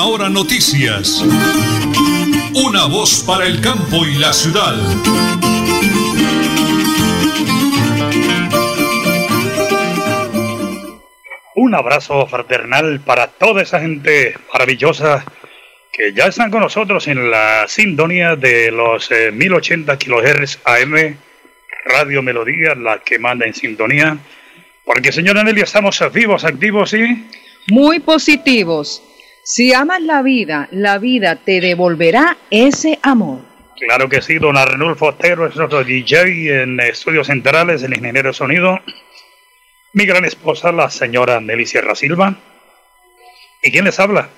Última Hora Noticias. Una voz para el campo y la ciudad. Un abrazo fraternal para toda esa gente maravillosa que ya están con nosotros en la sintonía de los 1080 eh, kHz AM, Radio Melodía, la que manda en sintonía. Porque, señora Nelly, estamos vivos, activos y... Muy positivos. Si amas la vida, la vida te devolverá ese amor. Claro que sí, don Arnulfo Otero es nuestro DJ en Estudios Centrales, el ingeniero de sonido. Mi gran esposa, la señora Nelly Sierra Silva. ¿Y quién les habla?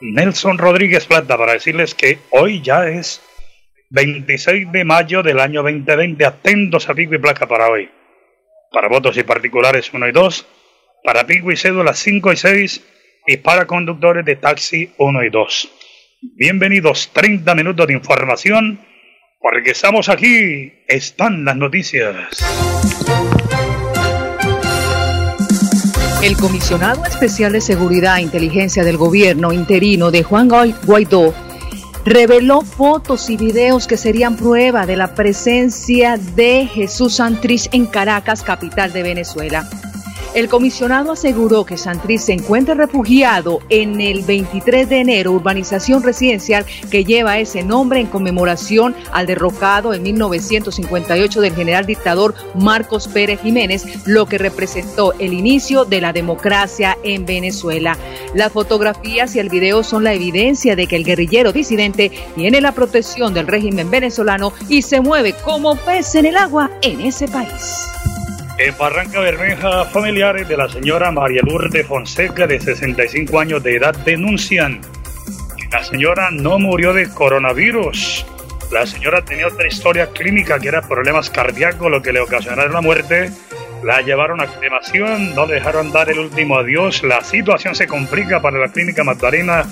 Nelson Rodríguez Plata, para decirles que hoy ya es 26 de mayo del año 2020. Atentos a pico y placa para hoy. Para votos y particulares 1 y 2. Para pico y cédula 5 y 6 y para conductores de taxi 1 y 2. Bienvenidos 30 minutos de información, porque estamos aquí, están las noticias. El comisionado especial de Seguridad e Inteligencia del gobierno interino de Juan Guaidó reveló fotos y videos que serían prueba de la presencia de Jesús Santrich en Caracas, capital de Venezuela. El comisionado aseguró que Santriz se encuentra refugiado en el 23 de enero, urbanización residencial que lleva ese nombre en conmemoración al derrocado en 1958 del general dictador Marcos Pérez Jiménez, lo que representó el inicio de la democracia en Venezuela. Las fotografías y el video son la evidencia de que el guerrillero disidente tiene la protección del régimen venezolano y se mueve como pez en el agua en ese país. En Barranca Bermeja, familiares de la señora María Lourdes Fonseca, de 65 años de edad, denuncian que la señora no murió de coronavirus. La señora tenía otra historia clínica que era problemas cardíacos, lo que le ocasionaron la muerte. La llevaron a cremación, no le dejaron dar el último adiós. La situación se complica para la clínica Magdalena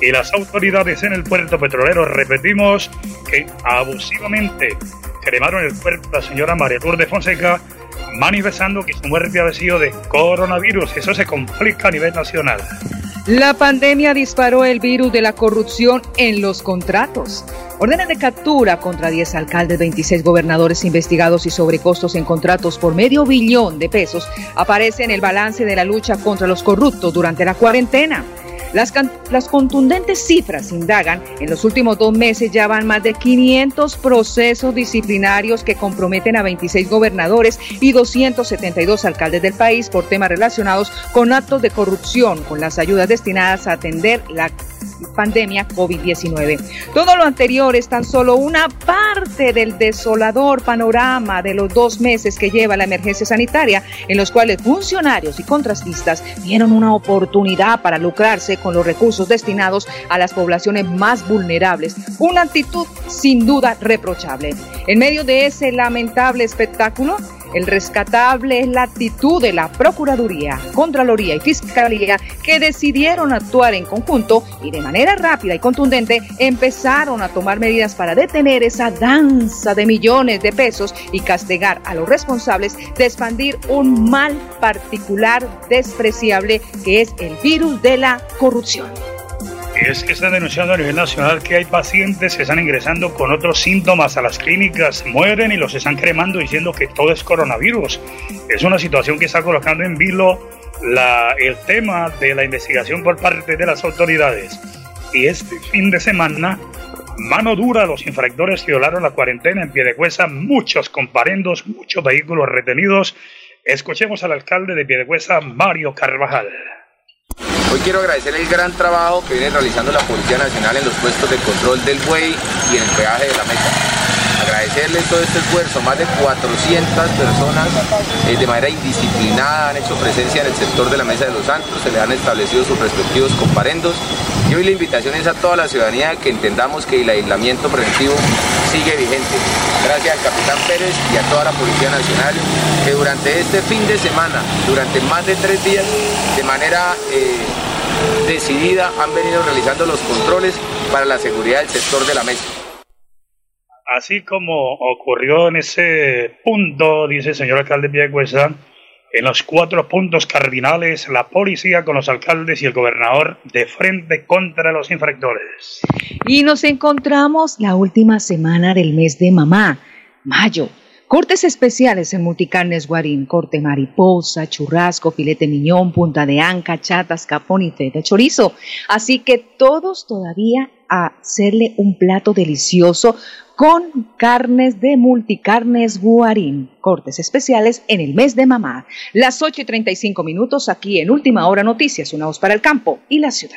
y las autoridades en el puerto petrolero repetimos que abusivamente cremaron el cuerpo de la señora María Lourdes Fonseca manifestando que su muerte había sido de coronavirus. Eso se complica a nivel nacional. La pandemia disparó el virus de la corrupción en los contratos. Órdenes de captura contra 10 alcaldes, 26 gobernadores investigados y sobrecostos en contratos por medio billón de pesos aparece en el balance de la lucha contra los corruptos durante la cuarentena. Las, contundentes cifras indagan, en los últimos dos meses ya van más de 500 procesos disciplinarios que comprometen a 26 gobernadores y 272 alcaldes del país por temas relacionados con actos de corrupción, con las ayudas destinadas a atender la pandemia COVID-19. Todo lo anterior es tan solo una parte del desolador panorama de los dos meses que lleva la emergencia sanitaria, en los cuales funcionarios y contrastistas dieron una oportunidad para lucrarse con los recursos destinados a las poblaciones más vulnerables. Una actitud sin duda reprochable. En medio de ese lamentable espectáculo, el rescatable es la actitud de la Procuraduría, Contraloría y Fiscalía que decidieron actuar en conjunto y de manera rápida y contundente empezaron a tomar medidas para detener esa danza de millones de pesos y castigar a los responsables de expandir un mal particular despreciable que es el virus de la corrupción es que están denunciando a nivel nacional que hay pacientes que están ingresando con otros síntomas a las clínicas, mueren y los están cremando diciendo que todo es coronavirus. Es una situación que está colocando en vilo el tema de la investigación por parte de las autoridades. Y este fin de semana, mano dura, los infractores violaron la cuarentena en Piedecuesta, muchos comparendos, muchos vehículos retenidos. Escuchemos al alcalde de Piedecuesta, Mario Carvajal. Hoy quiero agradecer el gran trabajo que viene realizando la Policía Nacional en los puestos de control del buey y en el peaje de la meta agradecerles todo este esfuerzo. Más de 400 personas eh, de manera indisciplinada han hecho presencia en el sector de la Mesa de los Santos, se le han establecido sus respectivos comparendos. Y hoy la invitación es a toda la ciudadanía que entendamos que el aislamiento preventivo sigue vigente. Gracias al capitán Pérez y a toda la Policía Nacional que durante este fin de semana, durante más de tres días, de manera eh, decidida han venido realizando los controles para la seguridad del sector de la mesa. Así como ocurrió en ese punto, dice el señor alcalde Piedecuesta, En los cuatro puntos cardinales, la policía con los alcaldes y el gobernador de frente contra los infractores. Y nos encontramos la última semana del mes de mamá, mayo. Cortes especiales en Multicarnes Guarín, corte mariposa, churrasco, filete miñón, punta de anca, chatas, capón y feta chorizo. Así que todos todavía a hacerle un plato delicioso con carnes de multicarnes Guarín. Cortes especiales en el mes de mamá. Las 8 y 35 minutos aquí en Última Hora Noticias, una voz para el campo y la ciudad.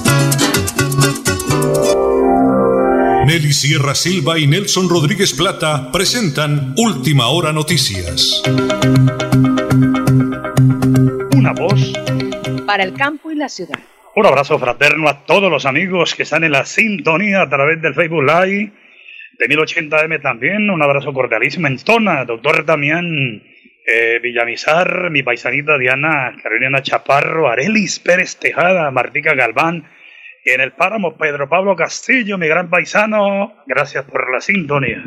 Nelly Sierra Silva y Nelson Rodríguez Plata presentan Última Hora Noticias. Una voz Para el campo y la ciudad. Un abrazo fraterno a todos los amigos que están en la sintonía a través del Facebook Live de 1080M también. Un abrazo cordialísimo en Tona, doctor Damián eh, Villamizar, mi paisanita Diana Carolina Chaparro, Arelis Pérez Tejada, Martica Galván. Y en el páramo Pedro Pablo Castillo, mi gran paisano, gracias por la sintonía.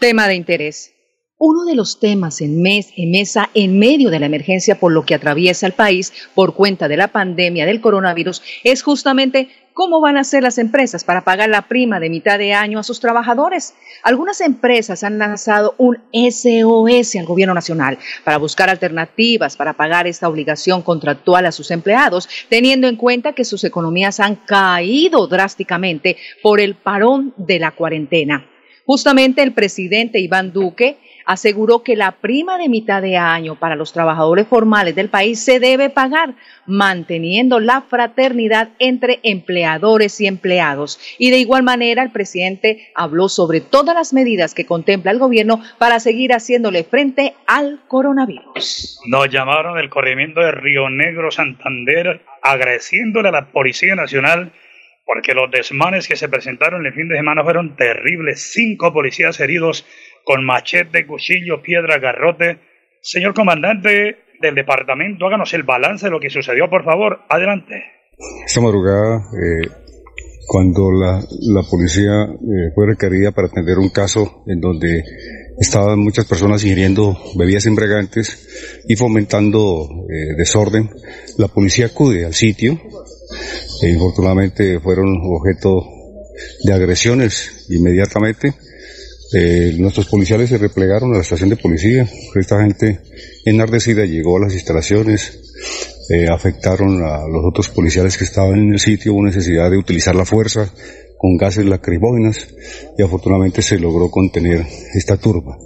Tema de interés. Uno de los temas en, mes, en mesa en medio de la emergencia por lo que atraviesa el país por cuenta de la pandemia del coronavirus es justamente cómo van a ser las empresas para pagar la prima de mitad de año a sus trabajadores. Algunas empresas han lanzado un SOS al gobierno nacional para buscar alternativas para pagar esta obligación contractual a sus empleados, teniendo en cuenta que sus economías han caído drásticamente por el parón de la cuarentena. Justamente el presidente Iván Duque aseguró que la prima de mitad de año para los trabajadores formales del país se debe pagar, manteniendo la fraternidad entre empleadores y empleados. Y de igual manera, el presidente habló sobre todas las medidas que contempla el gobierno para seguir haciéndole frente al coronavirus. Nos llamaron del corrimiento de Río Negro, Santander, agradeciéndole a la Policía Nacional porque los desmanes que se presentaron el fin de semana fueron terribles. Cinco policías heridos con machete, cuchillo, piedra, garrote. Señor comandante del departamento, háganos el balance de lo que sucedió, por favor. Adelante. Esta madrugada, eh, cuando la, la policía eh, fue requerida para atender un caso en donde estaban muchas personas ingiriendo bebidas embriagantes y fomentando eh, desorden, la policía acude al sitio, e infortunadamente fueron objeto de agresiones inmediatamente. Eh, nuestros policiales se replegaron a la estación de policía. Esta gente enardecida llegó a las instalaciones, eh, afectaron a los otros policiales que estaban en el sitio, hubo necesidad de utilizar la fuerza con gases lacrimógenas y afortunadamente se logró contener esta turba.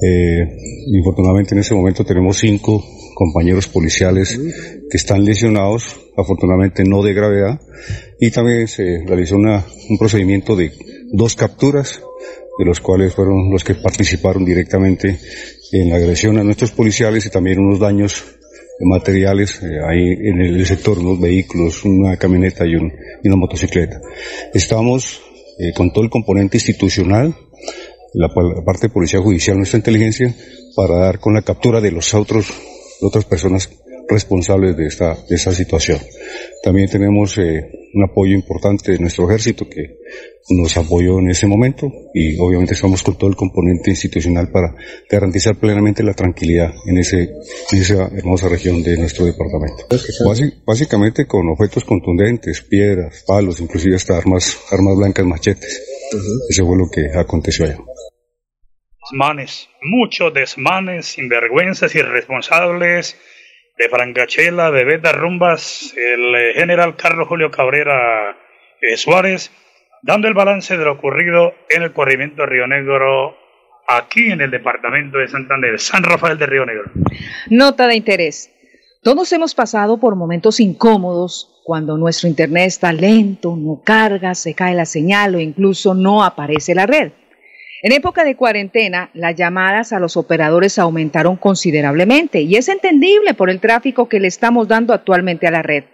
Eh, infortunadamente en ese momento tenemos cinco compañeros policiales que están lesionados, afortunadamente no de gravedad, y también se realizó una, un procedimiento de dos capturas, de los cuales fueron los que participaron directamente en la agresión a nuestros policiales y también unos daños materiales, eh, ahí en el sector, unos vehículos, una camioneta y, una motocicleta. Estamos eh, con todo el componente institucional, la, parte de policía judicial, nuestra inteligencia, para dar con la captura de los otros, otras personas responsables de esta, de esta situación. También tenemos eh, un apoyo importante de nuestro ejército que nos apoyó en ese momento y obviamente estamos con todo el componente institucional para garantizar plenamente la tranquilidad en, ese, en esa hermosa región de nuestro departamento. básicamente con objetos contundentes, piedras, palos, inclusive hasta armas, armas blancas, machetes. Eso fue lo que aconteció allá. Desmanes, muchos desmanes, sinvergüenzas, irresponsables de Francachela, de Beta Rumbas, el eh, general Carlos Julio Cabrera eh, Suárez, dando el balance de lo ocurrido en el corrimiento de Río Negro, aquí en el departamento de Santander, San Rafael de Río Negro. Nota de interés. Todos hemos pasado por momentos incómodos cuando nuestro internet está lento, no carga, se cae la señal o incluso no aparece la red. En época de cuarentena, las llamadas a los operadores aumentaron considerablemente y es entendible por el tráfico que le estamos dando actualmente a la red.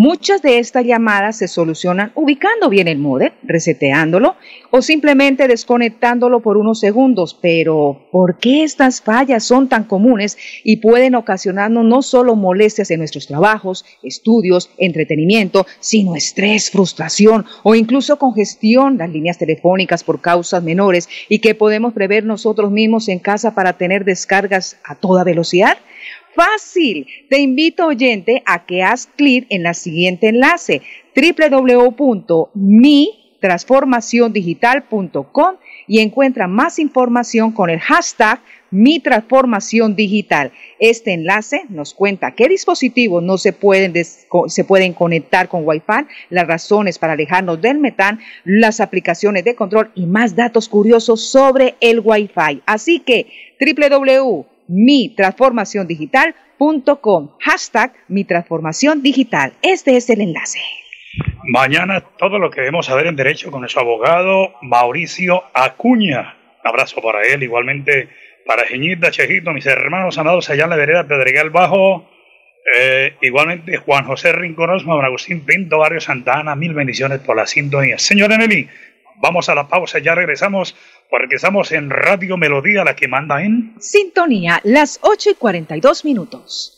Muchas de estas llamadas se solucionan ubicando bien el modem, reseteándolo o simplemente desconectándolo por unos segundos. Pero, ¿por qué estas fallas son tan comunes y pueden ocasionarnos no solo molestias en nuestros trabajos, estudios, entretenimiento, sino estrés, frustración o incluso congestión, las líneas telefónicas por causas menores y que podemos prever nosotros mismos en casa para tener descargas a toda velocidad? Fácil. Te invito, oyente, a que haz clic en la siguiente enlace www.mitransformaciondigital.com y encuentra más información con el hashtag Mi Transformación Digital. Este enlace nos cuenta qué dispositivos no se pueden, se pueden conectar con Wi-Fi, las razones para alejarnos del metán, las aplicaciones de control y más datos curiosos sobre el Wi-Fi. Así que www mi transformación digital.com. Hashtag mi transformación digital. Este es el enlace. Mañana todo lo que debemos saber en derecho con nuestro abogado Mauricio Acuña. abrazo para él, igualmente para Geñita Chejito, mis hermanos amados allá en la vereda Pedregal Bajo. Eh, igualmente Juan José Rinconos, Juan Agustín Pinto, Barrio Santa Ana, mil bendiciones por la sintonía. Señora Nelly, vamos a la pausa, ya regresamos porque estamos en Radio Melodía, la que manda en... Sintonía, las 8 y 42 minutos.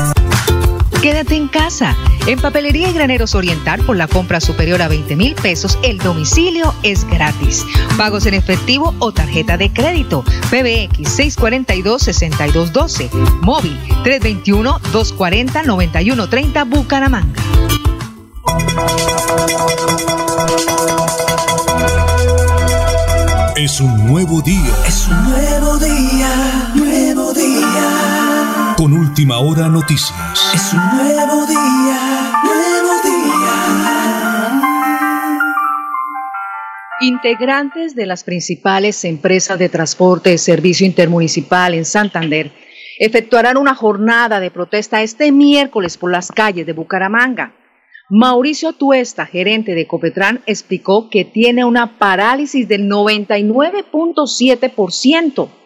Quédate en casa. En Papelería y Graneros Oriental, por la compra superior a 20 mil pesos, el domicilio es gratis. Pagos en efectivo o tarjeta de crédito. PBX 642-6212. Móvil 321-240-9130 Bucaramanga. Es un nuevo día. Es un nuevo día, Última Hora Noticias. Es un nuevo día, nuevo día. Integrantes de las principales empresas de transporte de servicio intermunicipal en Santander efectuarán una jornada de protesta este miércoles por las calles de Bucaramanga. Mauricio Tuesta, gerente de Copetran, explicó que tiene una parálisis del 99.7%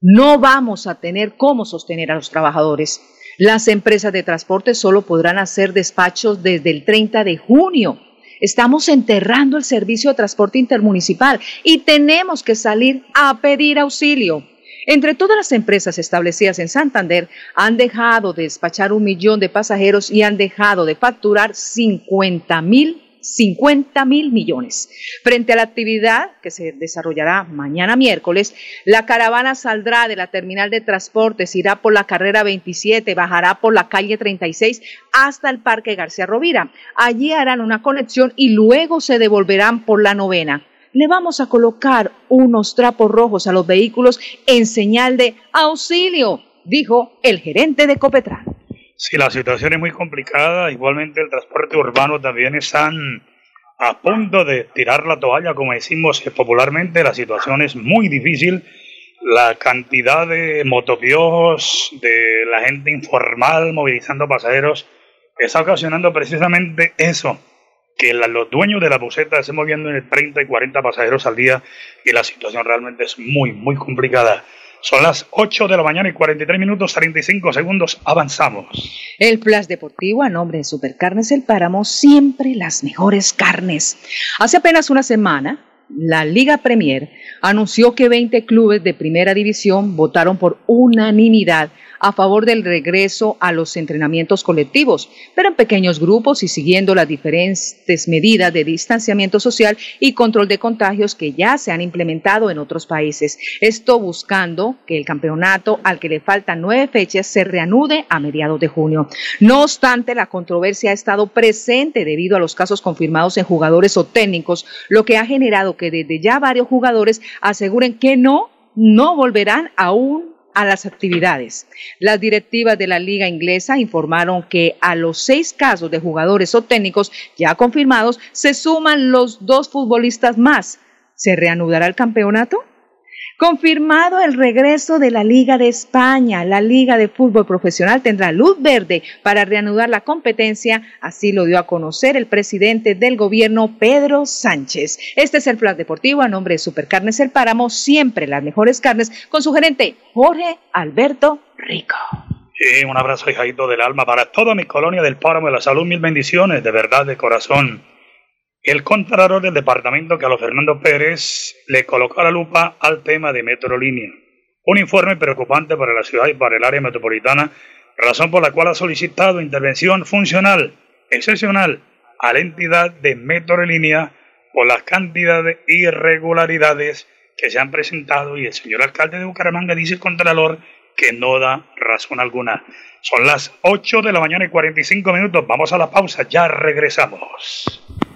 no vamos a tener cómo sostener a los trabajadores. Las empresas de transporte solo podrán hacer despachos desde el 30 de junio. Estamos enterrando el servicio de transporte intermunicipal y tenemos que salir a pedir auxilio. Entre todas las empresas establecidas en Santander, han dejado de despachar un millón de pasajeros y han dejado de facturar 50 mil 50 mil millones. Frente a la actividad que se desarrollará mañana miércoles, la caravana saldrá de la terminal de transportes, irá por la carrera 27, bajará por la calle 36 hasta el Parque García Rovira. Allí harán una conexión y luego se devolverán por la novena. Le vamos a colocar unos trapos rojos a los vehículos en señal de auxilio, dijo el gerente de Copetran. Sí, la situación es muy complicada. Igualmente el transporte urbano también están a punto de tirar la toalla, como decimos popularmente. La situación es muy difícil. La cantidad de motopiojos, de la gente informal movilizando pasajeros, está ocasionando precisamente eso, que los dueños de la buseta estén moviendo en 30 y 40 pasajeros al día y la situación realmente es muy, muy complicada. Son las 8 de la mañana y 43 minutos 35 segundos. Avanzamos. El Flash Deportivo a nombre de Supercarnes El Páramo, siempre las mejores carnes. Hace apenas una semana, la Liga Premier anunció que 20 clubes de primera división votaron por unanimidad a favor del regreso a los entrenamientos colectivos, pero en pequeños grupos y siguiendo las diferentes medidas de distanciamiento social y control de contagios que ya se han implementado en otros países. Esto buscando que el campeonato, al que le faltan nueve fechas, se reanude a mediados de junio. No obstante, la controversia ha estado presente debido a los casos confirmados en jugadores o técnicos, lo que ha generado que desde ya varios jugadores aseguren que no, no volverán a un a las actividades. Las directivas de la liga inglesa informaron que a los seis casos de jugadores o técnicos ya confirmados se suman los dos futbolistas más. ¿Se reanudará el campeonato? Confirmado el regreso de la Liga de España, la Liga de Fútbol Profesional tendrá luz verde para reanudar la competencia, así lo dio a conocer el presidente del gobierno, Pedro Sánchez. Este es el plan deportivo a nombre de Supercarnes El Páramo, siempre las mejores carnes, con su gerente Jorge Alberto Rico. Y un abrazo, hijadito del alma, para toda mi colonia del Páramo de la Salud, mil bendiciones, de verdad, de corazón. El Contralor del Departamento, Carlos Fernando Pérez, le colocó la lupa al tema de Metrolínea. Un informe preocupante para la ciudad y para el área metropolitana, razón por la cual ha solicitado intervención funcional, excepcional, a la entidad de Metrolínea por las cantidades de irregularidades que se han presentado y el señor alcalde de Bucaramanga dice el Contralor que no da razón alguna. Son las 8 de la mañana y 45 minutos. Vamos a la pausa, ya regresamos.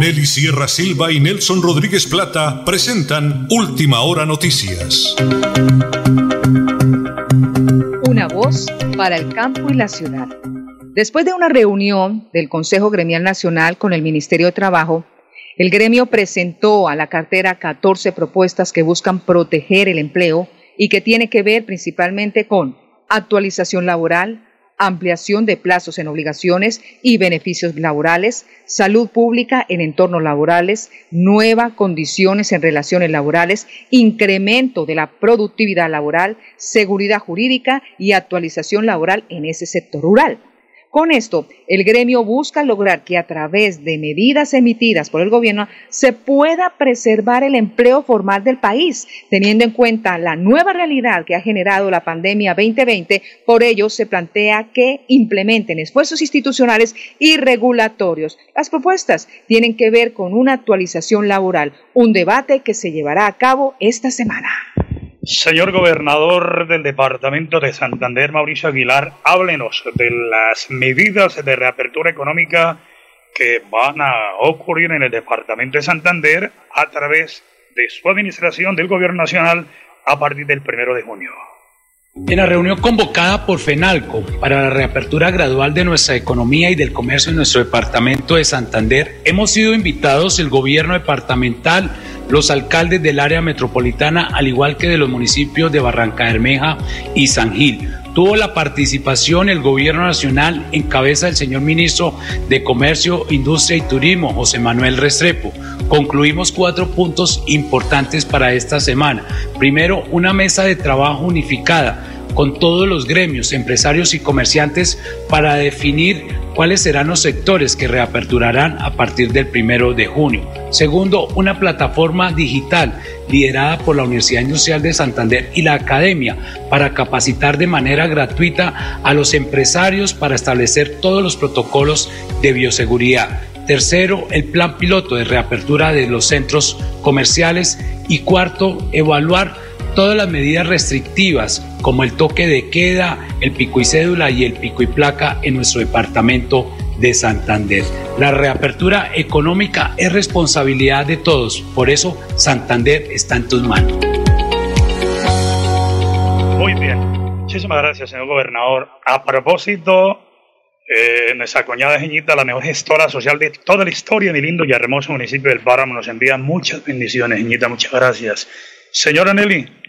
Nelly Sierra Silva y Nelson Rodríguez Plata presentan Última Hora Noticias. Una voz para el campo y la ciudad. Después de una reunión del Consejo Gremial Nacional con el Ministerio de Trabajo, el gremio presentó a la cartera 14 propuestas que buscan proteger el empleo y que tiene que ver principalmente con actualización laboral, ampliación de plazos en obligaciones y beneficios laborales, salud pública en entornos laborales, nuevas condiciones en relaciones laborales, incremento de la productividad laboral, seguridad jurídica y actualización laboral en ese sector rural. Con esto, el gremio busca lograr que a través de medidas emitidas por el gobierno se pueda preservar el empleo formal del país, teniendo en cuenta la nueva realidad que ha generado la pandemia 2020. Por ello, se plantea que implementen esfuerzos institucionales y regulatorios. Las propuestas tienen que ver con una actualización laboral, un debate que se llevará a cabo esta semana. Señor gobernador del departamento de Santander, Mauricio Aguilar, háblenos de las medidas de reapertura económica que van a ocurrir en el departamento de Santander a través de su administración del gobierno nacional a partir del primero de junio. En la reunión convocada por FENALCO para la reapertura gradual de nuestra economía y del comercio en nuestro departamento de Santander, hemos sido invitados el gobierno departamental, los alcaldes del área metropolitana, al igual que de los municipios de Barranca Bermeja y San Gil. Tuvo la participación el gobierno nacional en cabeza del señor ministro de Comercio, Industria y Turismo, José Manuel Restrepo. Concluimos cuatro puntos importantes para esta semana. Primero, una mesa de trabajo unificada con todos los gremios, empresarios y comerciantes para definir cuáles serán los sectores que reaperturarán a partir del primero de junio. Segundo, una plataforma digital liderada por la Universidad Industrial de Santander y la Academia para capacitar de manera gratuita a los empresarios para establecer todos los protocolos de bioseguridad. Tercero, el plan piloto de reapertura de los centros comerciales. Y cuarto, evaluar todas las medidas restrictivas como el toque de queda, el pico y cédula y el pico y placa en nuestro departamento de Santander. La reapertura económica es responsabilidad de todos, por eso Santander está en tus manos. Muy bien, muchísimas gracias, señor gobernador. A propósito, eh, nuestra coñada Jeñita, la mejor gestora social de toda la historia, mi lindo y hermoso municipio del Páramo, nos envía muchas bendiciones, Jeñita, muchas gracias. Señora Nelly,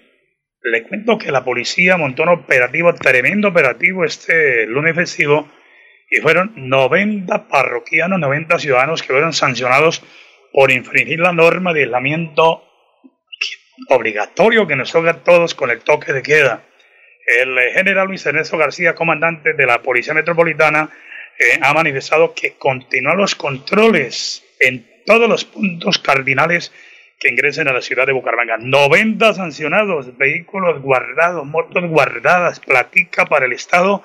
le cuento que la policía montó un operativo, tremendo operativo este lunes festivo, y fueron 90 parroquianos, 90 ciudadanos que fueron sancionados por infringir la norma de aislamiento obligatorio que nos toca a todos con el toque de queda. El general Luis Ernesto García, comandante de la Policía Metropolitana, eh, ha manifestado que continúan los controles en todos los puntos cardinales que ingresen a la ciudad de Bucaramanga. 90 sancionados, vehículos guardados, motos guardadas, platica para el Estado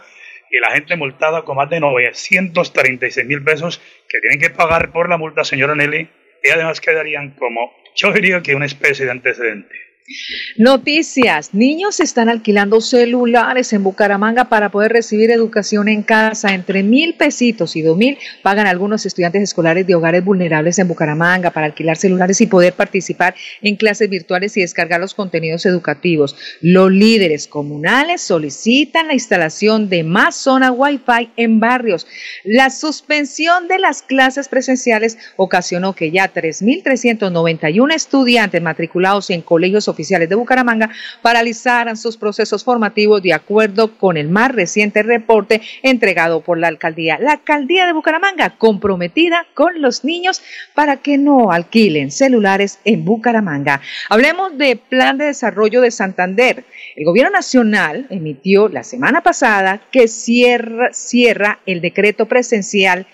y la gente multada con más de 936 mil pesos que tienen que pagar por la multa, señora Nelly, y además quedarían como, yo diría que una especie de antecedente. Noticias. Niños están alquilando celulares en Bucaramanga para poder recibir educación en casa. Entre mil pesitos y dos mil pagan algunos estudiantes escolares de hogares vulnerables en Bucaramanga para alquilar celulares y poder participar en clases virtuales y descargar los contenidos educativos. Los líderes comunales solicitan la instalación de más zona Wi-Fi en barrios. La suspensión de las clases presenciales ocasionó que ya 3.391 estudiantes matriculados en colegios oficiales de Bucaramanga paralizaran sus procesos formativos de acuerdo con el más reciente reporte entregado por la alcaldía. La alcaldía de Bucaramanga comprometida con los niños para que no alquilen celulares en Bucaramanga. Hablemos de Plan de Desarrollo de Santander. El gobierno nacional emitió la semana pasada que cierra, cierra el decreto presencial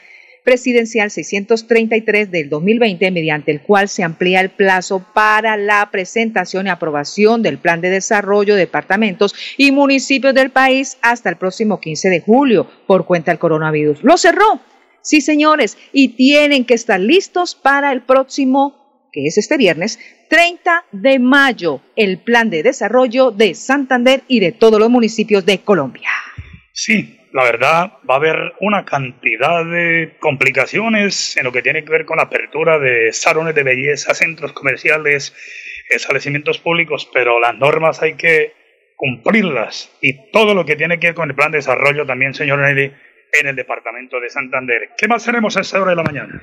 presidencial 633 del 2020, mediante el cual se amplía el plazo para la presentación y aprobación del Plan de Desarrollo de Departamentos y Municipios del país hasta el próximo 15 de julio por cuenta del coronavirus. Lo cerró. Sí, señores, y tienen que estar listos para el próximo, que es este viernes, 30 de mayo, el plan de desarrollo de Santander y de todos los municipios de Colombia. Sí, la verdad va a haber una cantidad de complicaciones en lo que tiene que ver con la apertura de salones de belleza, centros comerciales, establecimientos públicos, pero las normas hay que cumplirlas y todo lo que tiene que ver con el plan de desarrollo también, señor Nelly, en el departamento de Santander. ¿Qué más haremos a esta hora de la mañana?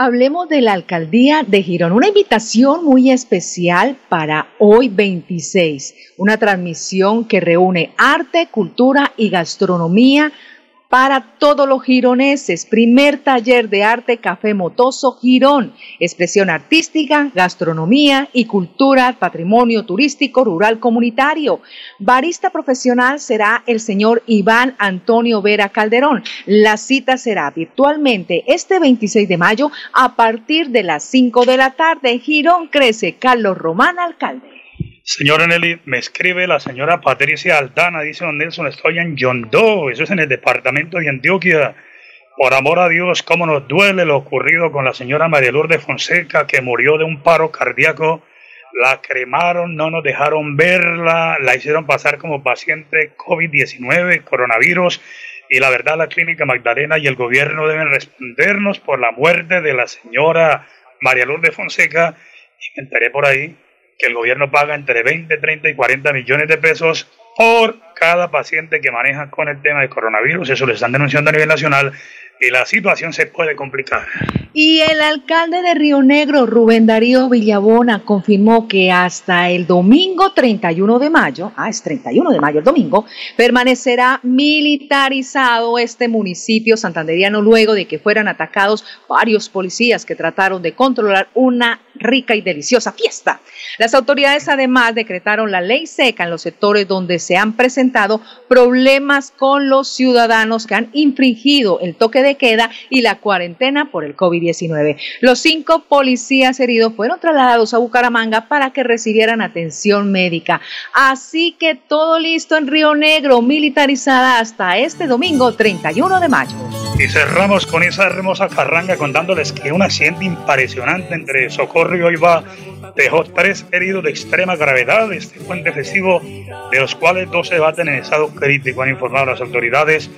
Hablemos de la alcaldía de Girón. Una invitación muy especial para hoy 26. Una transmisión que reúne arte, cultura y gastronomía para todos los gironeses. Primer taller de arte Café Motoso Girón. Expresión artística, gastronomía y cultura, patrimonio turístico rural comunitario. Barista profesional será el señor Iván Antonio Vera Calderón. La cita será virtualmente este 26 de mayo a partir de las 5 de la tarde. Girón crece. Carlos Román, alcalde. Señora Nelly, me escribe la señora Patricia Aldana, dice don Nelson, estoy en Yondó, eso es en el departamento de Antioquia. Por amor a Dios, cómo nos duele lo ocurrido con la señora María Lourdes Fonseca, que murió de un paro cardíaco. La cremaron, no nos dejaron verla, la hicieron pasar como paciente COVID-19, coronavirus. Y la verdad, la Clínica Magdalena y el gobierno deben respondernos por la muerte de la señora María Lourdes Fonseca. Y me enteré por ahí que el gobierno paga entre 20, 30 y 40 millones de pesos por cada paciente que maneja con el tema de coronavirus. Eso lo están denunciando a nivel nacional y la situación se puede complicar. Y el alcalde de Río Negro, Rubén Darío Villabona, confirmó que hasta el domingo 31 de mayo, ah, es 31 de mayo el domingo, permanecerá militarizado este municipio santanderiano luego de que fueran atacados varios policías que trataron de controlar una rica y deliciosa fiesta. Las autoridades además decretaron la ley seca en los sectores donde se han presentado problemas con los ciudadanos que han infringido el toque de queda y la cuarentena por el COVID-19. Los cinco policías heridos fueron trasladados a Bucaramanga para que recibieran atención médica. Así que todo listo en Río Negro, militarizada hasta este domingo 31 de mayo. Y cerramos con esa hermosa carranga contándoles que un accidente impresionante entre Socorro y Oiva dejó tres heridos de extrema gravedad este puente festivo, de los cuales dos se baten en estado crítico, han informado las autoridades.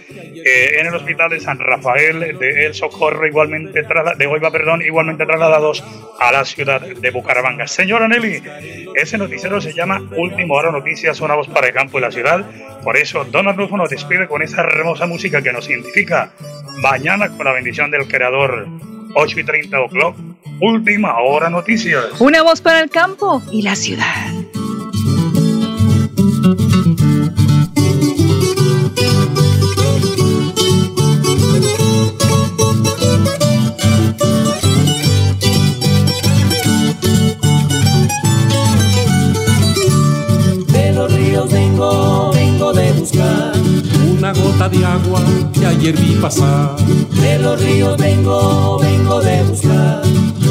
Eh, en el hospital de San Rafael de El Socorro, igualmente de Oiva, perdón, igualmente trasladados a la ciudad de Bucaramanga. Señora Nelly, ese noticiero se llama Último Hora Noticias, una voz para el campo y la ciudad. Por eso, Don Arnulfo nos despide con esa hermosa música que nos identifica. Mañana, con la bendición del Creador, 8 y 30 o'clock, Última Hora Noticias. Una voz para el campo y la ciudad. Ayer vi pasar. De los ríos vengo, vengo de buscar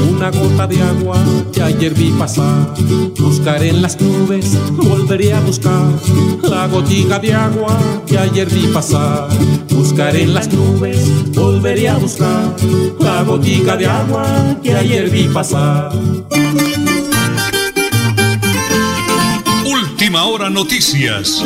una gota de agua que ayer vi pasar. Buscaré en las nubes, volveré a buscar la gotica de agua que ayer vi pasar. Buscaré en las nubes, volveré a buscar la gotica de agua que ayer vi pasar. Última hora noticias.